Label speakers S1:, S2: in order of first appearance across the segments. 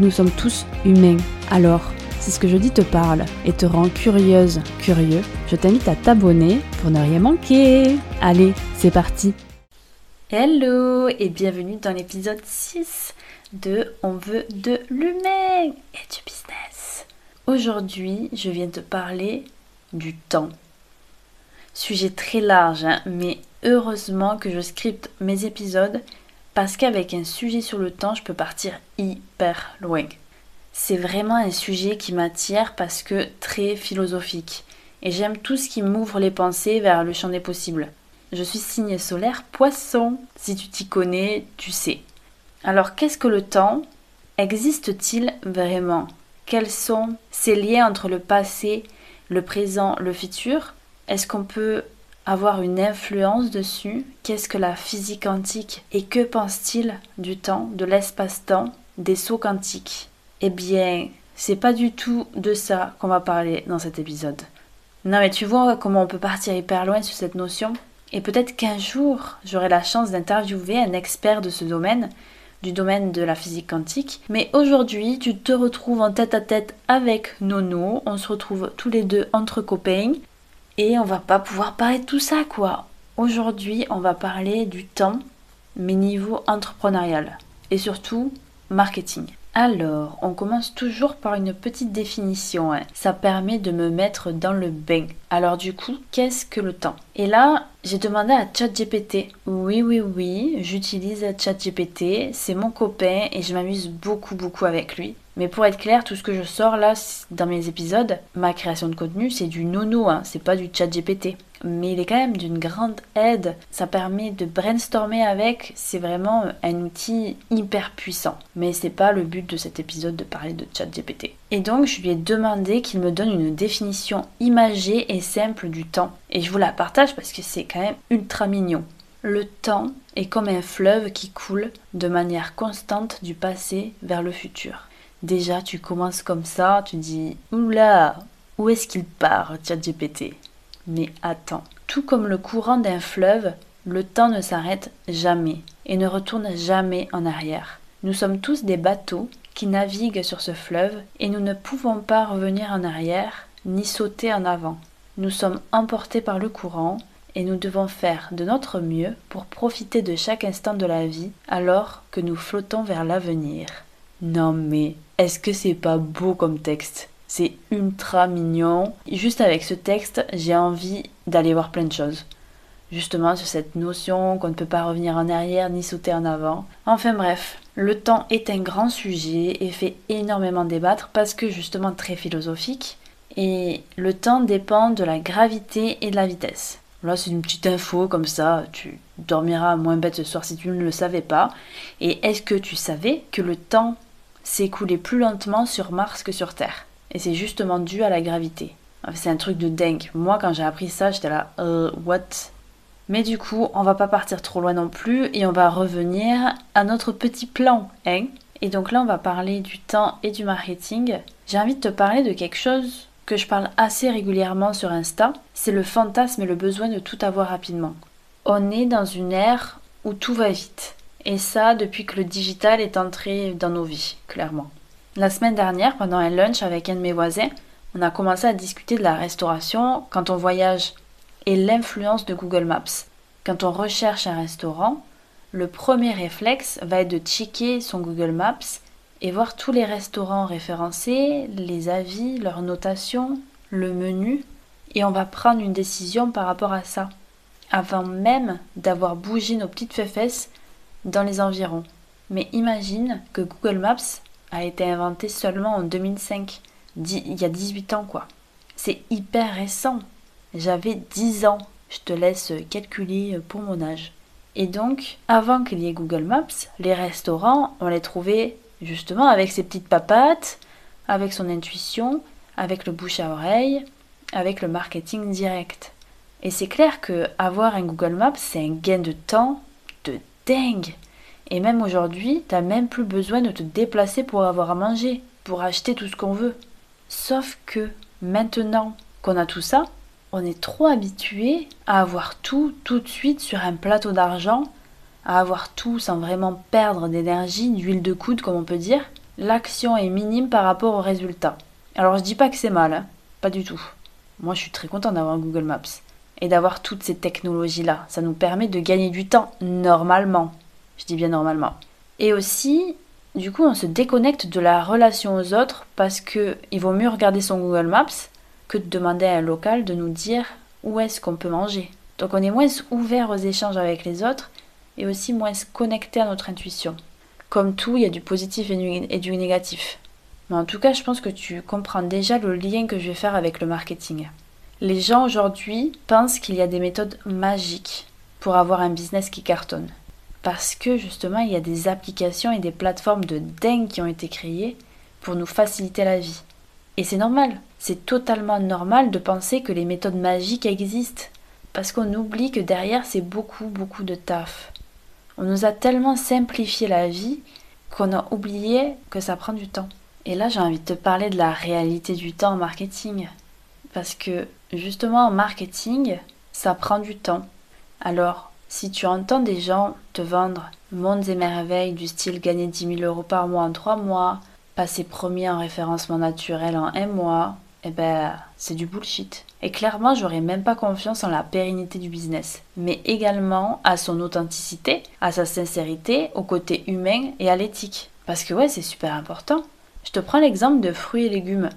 S1: nous sommes tous humains. Alors, si ce que je dis te parle et te rend curieuse, curieux, je t'invite à t'abonner pour ne rien manquer. Allez, c'est parti Hello et bienvenue dans l'épisode 6 de On veut de l'humain et du business. Aujourd'hui, je viens te parler du temps. Sujet très large, hein, mais heureusement que je scripte mes épisodes parce qu'avec un sujet sur le temps, je peux partir hyper loin. C'est vraiment un sujet qui m'attire parce que très philosophique. Et j'aime tout ce qui m'ouvre les pensées vers le champ des possibles. Je suis signe solaire poisson. Si tu t'y connais, tu sais. Alors qu'est-ce que le temps? Existe-t-il vraiment? Quels sont ces liens entre le passé, le présent, le futur? Est-ce qu'on peut avoir une influence dessus? Qu'est-ce que la physique quantique? Et que pense-t-il du temps, de l'espace-temps, des sauts quantiques? Eh bien, c'est pas du tout de ça qu'on va parler dans cet épisode. Non mais tu vois comment on peut partir hyper loin sur cette notion et peut-être qu'un jour j'aurai la chance d'interviewer un expert de ce domaine, du domaine de la physique quantique. Mais aujourd'hui, tu te retrouves en tête à tête avec Nono. On se retrouve tous les deux entre copains. Et on va pas pouvoir parler de tout ça, quoi. Aujourd'hui, on va parler du temps, mais niveau entrepreneurial. Et surtout, marketing. Alors, on commence toujours par une petite définition. Hein. Ça permet de me mettre dans le bain. Alors du coup, qu'est-ce que le temps? Et là, j'ai demandé à ChatGPT. Oui, oui, oui, j'utilise ChatGPT. C'est mon copain et je m'amuse beaucoup, beaucoup avec lui. Mais pour être clair, tout ce que je sors là dans mes épisodes, ma création de contenu, c'est du nono, hein, c'est pas du chat GPT. Mais il est quand même d'une grande aide. Ça permet de brainstormer avec. C'est vraiment un outil hyper puissant. Mais c'est pas le but de cet épisode de parler de chat GPT. Et donc, je lui ai demandé qu'il me donne une définition imagée et simple du temps. Et je vous la partage parce que c'est quand même ultra mignon. Le temps est comme un fleuve qui coule de manière constante du passé vers le futur. Déjà, tu commences comme ça, tu dis Oula, où est-ce qu'il part, GPT Mais attends, tout comme le courant d'un fleuve, le temps ne s'arrête jamais et ne retourne jamais en arrière. Nous sommes tous des bateaux qui naviguent sur ce fleuve et nous ne pouvons pas revenir en arrière ni sauter en avant. Nous sommes emportés par le courant et nous devons faire de notre mieux pour profiter de chaque instant de la vie alors que nous flottons vers l'avenir. Non mais est-ce que c'est pas beau comme texte? C'est ultra mignon. Juste avec ce texte, j'ai envie d'aller voir plein de choses. Justement sur cette notion qu'on ne peut pas revenir en arrière ni sauter en avant. Enfin bref, le temps est un grand sujet et fait énormément débattre parce que justement très philosophique. Et le temps dépend de la gravité et de la vitesse. Là, c'est une petite info comme ça, tu dormiras moins bête ce soir si tu ne le savais pas. Et est-ce que tu savais que le temps s'écouler plus lentement sur Mars que sur Terre? Et c'est justement dû à la gravité. C'est un truc de dingue. Moi, quand j'ai appris ça, j'étais là, euh, what? Mais du coup, on va pas partir trop loin non plus et on va revenir à notre petit plan, hein Et donc là, on va parler du temps et du marketing. J'ai envie de te parler de quelque chose que je parle assez régulièrement sur Insta. C'est le fantasme et le besoin de tout avoir rapidement. On est dans une ère où tout va vite. Et ça, depuis que le digital est entré dans nos vies, clairement. La semaine dernière, pendant un lunch avec un de mes voisins, on a commencé à discuter de la restauration quand on voyage et l'influence de Google Maps. Quand on recherche un restaurant, le premier réflexe va être de checker son Google Maps et voir tous les restaurants référencés, les avis, leurs notations, le menu, et on va prendre une décision par rapport à ça, avant même d'avoir bougé nos petites fesses dans les environs. Mais imagine que Google Maps a été inventé seulement en 2005, il y a 18 ans quoi. C'est hyper récent. J'avais 10 ans. Je te laisse calculer pour mon âge. Et donc, avant qu'il y ait Google Maps, les restaurants, on les trouvait justement avec ses petites papates, avec son intuition, avec le bouche à oreille, avec le marketing direct. Et c'est clair que avoir un Google Maps, c'est un gain de temps de dingue. Et même aujourd'hui, t'as même plus besoin de te déplacer pour avoir à manger, pour acheter tout ce qu'on veut. Sauf que maintenant qu'on a tout ça, on est trop habitué à avoir tout tout de suite sur un plateau d'argent, à avoir tout sans vraiment perdre d'énergie, d'huile de coude comme on peut dire. L'action est minime par rapport au résultat. Alors je dis pas que c'est mal, hein. pas du tout. Moi je suis très content d'avoir Google Maps et d'avoir toutes ces technologies-là. Ça nous permet de gagner du temps normalement. Je dis bien normalement. Et aussi, du coup, on se déconnecte de la relation aux autres parce que il vaut mieux regarder son Google Maps que de demander à un local de nous dire où est-ce qu'on peut manger. Donc on est moins ouvert aux échanges avec les autres et aussi moins connecté à notre intuition. Comme tout, il y a du positif et du négatif. Mais en tout cas, je pense que tu comprends déjà le lien que je vais faire avec le marketing. Les gens aujourd'hui pensent qu'il y a des méthodes magiques pour avoir un business qui cartonne. Parce que justement, il y a des applications et des plateformes de dingue qui ont été créées pour nous faciliter la vie. Et c'est normal, c'est totalement normal de penser que les méthodes magiques existent. Parce qu'on oublie que derrière, c'est beaucoup, beaucoup de taf. On nous a tellement simplifié la vie qu'on a oublié que ça prend du temps. Et là, j'ai envie de te parler de la réalité du temps en marketing. Parce que justement, en marketing, ça prend du temps. Alors, si tu entends des gens te vendre mondes et merveilles du style gagner 10 000 euros par mois en 3 mois, passer premier en référencement naturel en 1 mois, eh ben, c'est du bullshit. Et clairement, j'aurais même pas confiance en la pérennité du business, mais également à son authenticité, à sa sincérité, au côté humain et à l'éthique. Parce que ouais, c'est super important. Je te prends l'exemple de fruits et légumes.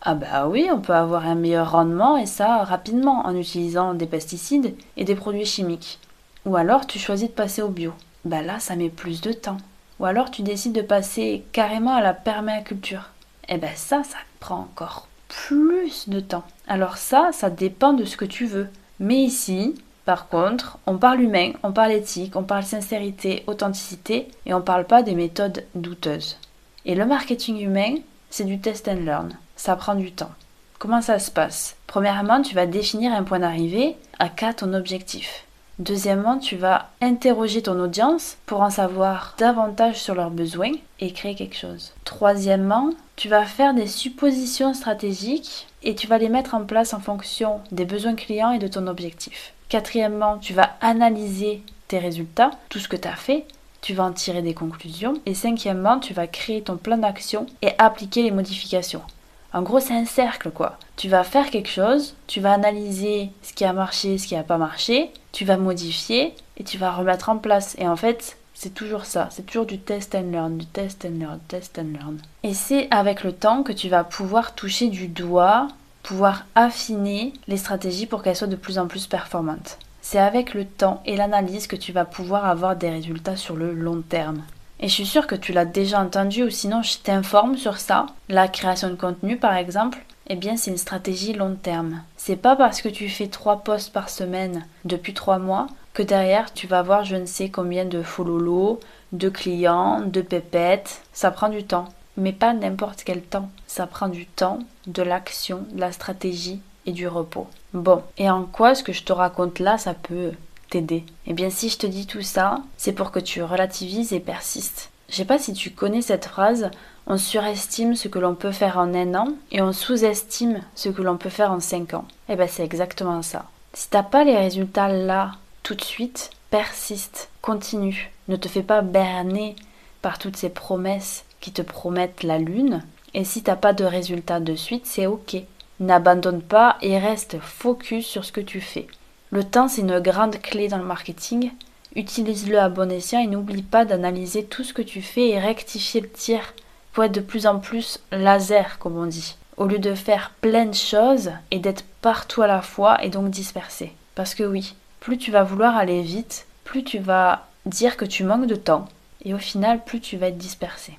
S1: Ah bah oui, on peut avoir un meilleur rendement et ça rapidement en utilisant des pesticides et des produits chimiques. Ou alors tu choisis de passer au bio. Bah là, ça met plus de temps. Ou alors tu décides de passer carrément à la permaculture. Et eh ben ça, ça prend encore plus de temps. Alors ça, ça dépend de ce que tu veux. Mais ici, par contre, on parle humain, on parle éthique, on parle sincérité, authenticité, et on parle pas des méthodes douteuses. Et le marketing humain, c'est du test and learn. Ça prend du temps. Comment ça se passe? Premièrement, tu vas définir un point d'arrivée à cas ton objectif. Deuxièmement, tu vas interroger ton audience pour en savoir davantage sur leurs besoins et créer quelque chose. Troisièmement, tu vas faire des suppositions stratégiques et tu vas les mettre en place en fonction des besoins clients et de ton objectif. Quatrièmement, tu vas analyser tes résultats, tout ce que tu as fait, tu vas en tirer des conclusions. Et cinquièmement, tu vas créer ton plan d'action et appliquer les modifications. En gros, c'est un cercle, quoi. Tu vas faire quelque chose, tu vas analyser ce qui a marché, ce qui n'a pas marché, tu vas modifier et tu vas remettre en place. Et en fait, c'est toujours ça. C'est toujours du test and learn, du test and learn, test and learn. Et c'est avec le temps que tu vas pouvoir toucher du doigt, pouvoir affiner les stratégies pour qu'elles soient de plus en plus performantes. C'est avec le temps et l'analyse que tu vas pouvoir avoir des résultats sur le long terme. Et je suis sûre que tu l'as déjà entendu ou sinon je t'informe sur ça. La création de contenu par exemple, eh bien c'est une stratégie long terme. C'est pas parce que tu fais trois posts par semaine depuis trois mois que derrière tu vas avoir je ne sais combien de follow de clients, de pépettes. Ça prend du temps. Mais pas n'importe quel temps. Ça prend du temps, de l'action, de la stratégie et du repos. Bon, et en quoi ce que je te raconte là, ça peut t'aider Eh bien, si je te dis tout ça, c'est pour que tu relativises et persistes. Je sais pas si tu connais cette phrase, on surestime ce que l'on peut faire en un an et on sous-estime ce que l'on peut faire en cinq ans. Eh bien, c'est exactement ça. Si t'as pas les résultats là, tout de suite, persiste, continue. Ne te fais pas berner par toutes ces promesses qui te promettent la lune. Et si t'as pas de résultats de suite, c'est ok. N'abandonne pas et reste focus sur ce que tu fais. Le temps, c'est une grande clé dans le marketing. Utilise-le à bon escient et n'oublie pas d'analyser tout ce que tu fais et rectifier le tir pour être de plus en plus laser, comme on dit. Au lieu de faire plein de choses et d'être partout à la fois et donc dispersé. Parce que oui, plus tu vas vouloir aller vite, plus tu vas dire que tu manques de temps et au final, plus tu vas être dispersé.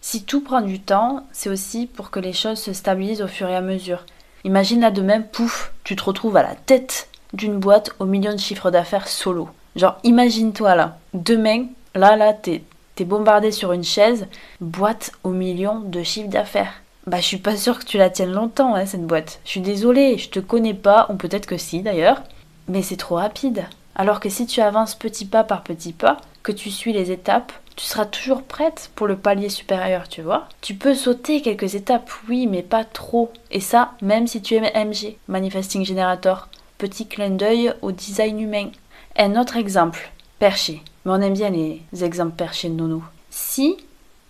S1: Si tout prend du temps, c'est aussi pour que les choses se stabilisent au fur et à mesure. Imagine là de même, pouf, tu te retrouves à la tête d'une boîte au million de chiffres d'affaires solo. Genre, imagine-toi là, demain, là, là, t'es T'es bombardé sur une chaise, boîte au million de chiffre d'affaires. Bah, je suis pas sûre que tu la tiennes longtemps, hein, cette boîte. Je suis désolée, je te connais pas, ou peut-être que si d'ailleurs, mais c'est trop rapide. Alors que si tu avances petit pas par petit pas, que tu suis les étapes, tu seras toujours prête pour le palier supérieur, tu vois. Tu peux sauter quelques étapes, oui, mais pas trop. Et ça, même si tu es MG, Manifesting Generator. Petit clin d'œil au design humain. Un autre exemple, perché. Mais on aime bien les exemples perchés de Nono. Si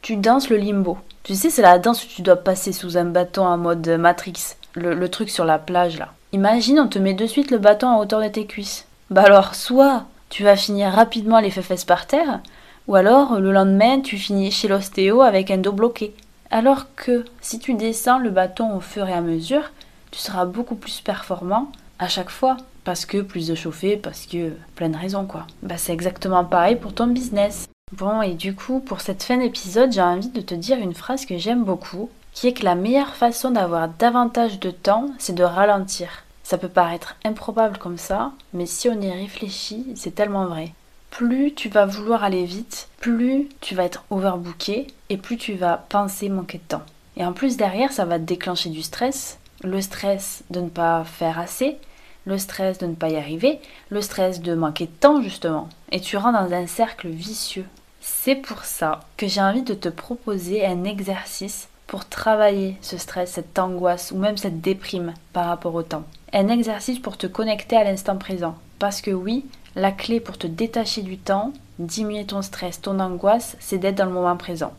S1: tu danses le limbo, tu sais, c'est la danse où tu dois passer sous un bâton en mode Matrix, le, le truc sur la plage là. Imagine, on te met de suite le bâton à hauteur de tes cuisses. Bah alors, soit tu vas finir rapidement les fesses par terre, ou alors le lendemain tu finis chez l'ostéo avec un dos bloqué. Alors que si tu descends le bâton au fur et à mesure, tu seras beaucoup plus performant à chaque fois. Parce que plus de chauffé, parce que plein de raisons quoi. Bah c'est exactement pareil pour ton business. Bon et du coup pour cette fin d'épisode j'ai envie de te dire une phrase que j'aime beaucoup, qui est que la meilleure façon d'avoir davantage de temps c'est de ralentir. Ça peut paraître improbable comme ça, mais si on y réfléchit, c'est tellement vrai. Plus tu vas vouloir aller vite, plus tu vas être overbooké et plus tu vas penser manquer de temps. Et en plus derrière, ça va déclencher du stress, le stress de ne pas faire assez, le stress de ne pas y arriver, le stress de manquer de temps justement. Et tu rentres dans un cercle vicieux. C'est pour ça que j'ai envie de te proposer un exercice pour travailler ce stress, cette angoisse ou même cette déprime par rapport au temps un exercice pour te connecter à l'instant présent. Parce que oui, la clé pour te détacher du temps, diminuer ton stress, ton angoisse, c'est d'être dans le moment présent.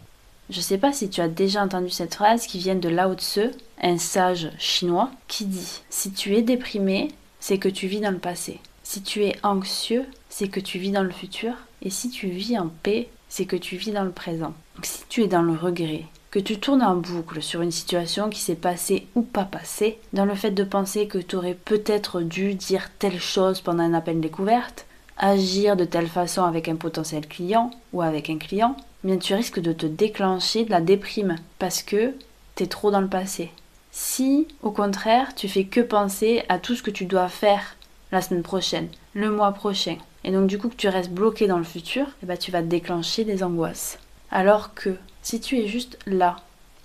S1: Je ne sais pas si tu as déjà entendu cette phrase qui vient de Lao Tse, un sage chinois, qui dit Si tu es déprimé, c'est que tu vis dans le passé. Si tu es anxieux, c'est que tu vis dans le futur. Et si tu vis en paix, c'est que tu vis dans le présent. Donc si tu es dans le regret, que tu tournes en boucle sur une situation qui s'est passée ou pas passée, dans le fait de penser que tu aurais peut-être dû dire telle chose pendant un appel découverte, agir de telle façon avec un potentiel client ou avec un client, eh bien tu risques de te déclencher de la déprime parce que tu es trop dans le passé. Si, au contraire, tu fais que penser à tout ce que tu dois faire la semaine prochaine, le mois prochain, et donc du coup que tu restes bloqué dans le futur, eh ben, tu vas déclencher des angoisses. Alors que si tu es juste là,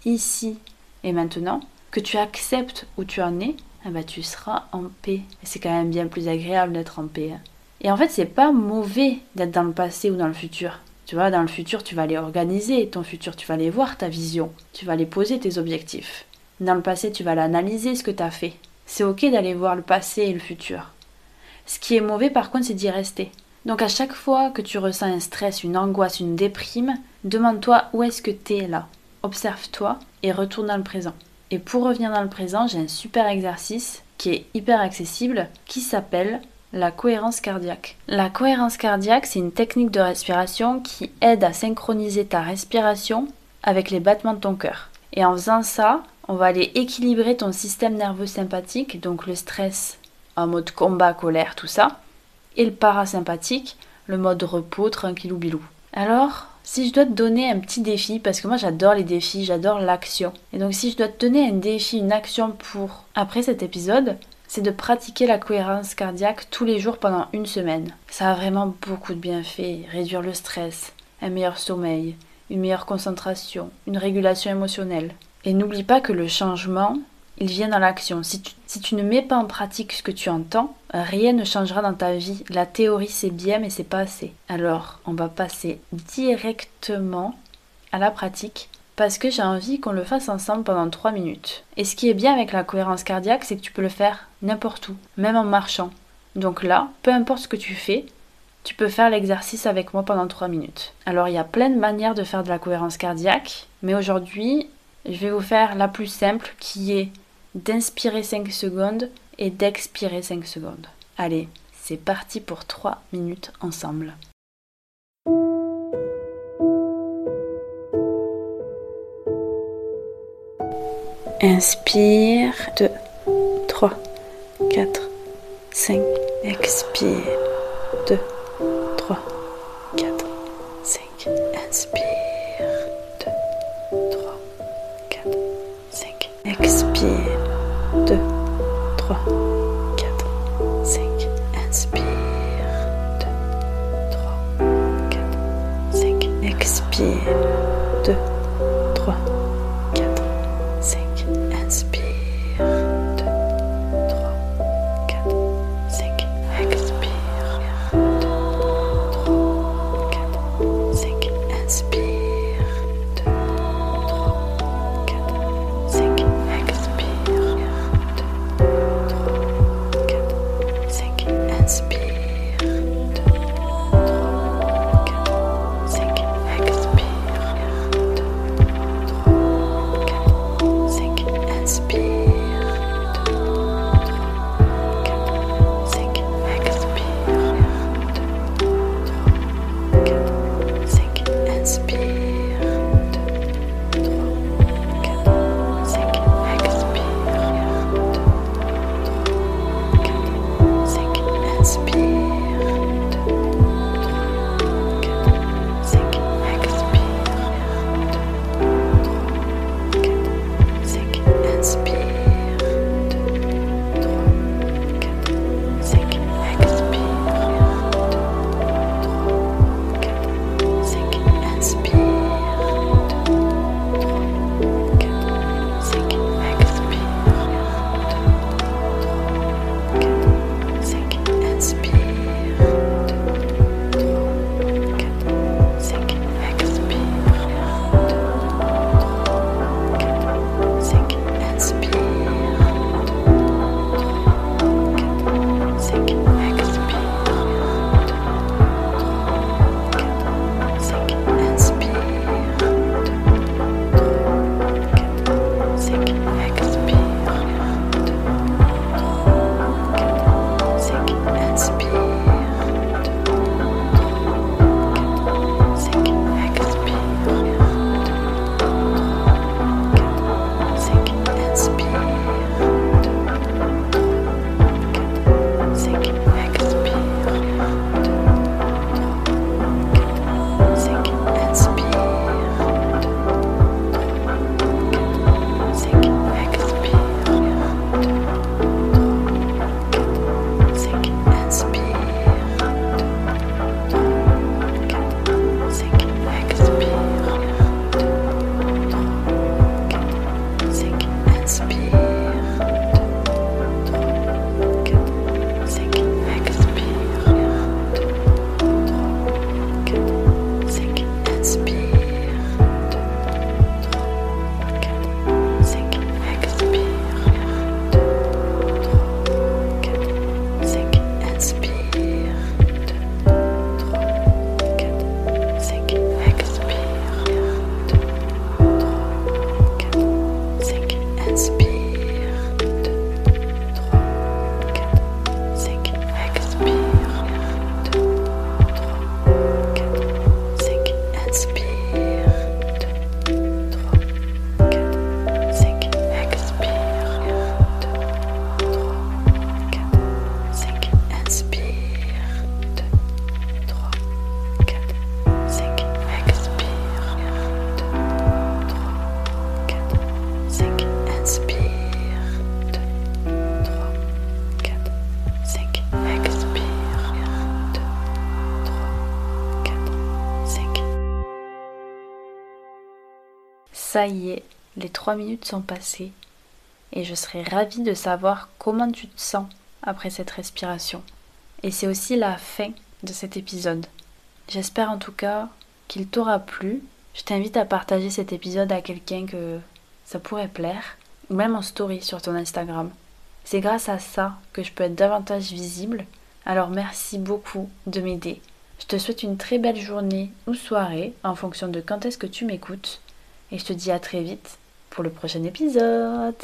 S1: ici et maintenant, que tu acceptes où tu en es, eh ben, tu seras en paix. Et c'est quand même bien plus agréable d'être en paix. Hein. Et en fait, c'est pas mauvais d'être dans le passé ou dans le futur. Tu vois, dans le futur, tu vas aller organiser ton futur, tu vas aller voir ta vision, tu vas aller poser tes objectifs. Dans le passé, tu vas l'analyser ce que tu as fait. C'est ok d'aller voir le passé et le futur. Ce qui est mauvais, par contre, c'est d'y rester. Donc à chaque fois que tu ressens un stress, une angoisse, une déprime, demande-toi où est-ce que tu es là. Observe-toi et retourne dans le présent. Et pour revenir dans le présent, j'ai un super exercice qui est hyper accessible qui s'appelle la cohérence cardiaque. La cohérence cardiaque, c'est une technique de respiration qui aide à synchroniser ta respiration avec les battements de ton cœur. Et en faisant ça, on va aller équilibrer ton système nerveux sympathique, donc le stress en mode combat, colère, tout ça, et le parasympathique, le mode repos, tranquillou bilou. Alors, si je dois te donner un petit défi, parce que moi j'adore les défis, j'adore l'action. Et donc si je dois te donner un défi, une action pour après cet épisode, c'est de pratiquer la cohérence cardiaque tous les jours pendant une semaine. Ça a vraiment beaucoup de bienfaits, réduire le stress, un meilleur sommeil, une meilleure concentration, une régulation émotionnelle. Et n'oublie pas que le changement, il vient dans l'action. Si tu, ne mets pas en pratique ce que tu entends, rien ne changera dans ta vie. La théorie c'est bien mais c'est pas assez. Alors on va passer directement à la pratique parce que j'ai envie qu'on le fasse ensemble pendant 3 minutes. Et ce qui est bien avec la cohérence cardiaque, c'est que tu peux le faire n'importe où, même en marchant. Donc là, peu importe ce que tu fais, tu peux faire l'exercice avec moi pendant 3 minutes. Alors il y a plein de manières de faire de la cohérence cardiaque, mais aujourd'hui, je vais vous faire la plus simple qui est d'inspirer 5 secondes et d'expirer 5 secondes. Allez, c'est parti pour 3 minutes ensemble. Inspire 2, 3, 4, 5. Expire 2, Ça y est, les trois minutes sont passées et je serais ravie de savoir comment tu te sens après cette respiration. Et c'est aussi la fin de cet épisode. J'espère en tout cas qu'il t'aura plu. Je t'invite à partager cet épisode à quelqu'un que ça pourrait plaire, ou même en story sur ton Instagram. C'est grâce à ça que je peux être davantage visible, alors merci beaucoup de m'aider. Je te souhaite une très belle journée ou soirée en fonction de quand est-ce que tu m'écoutes et je te dis à très vite pour le prochain épisode.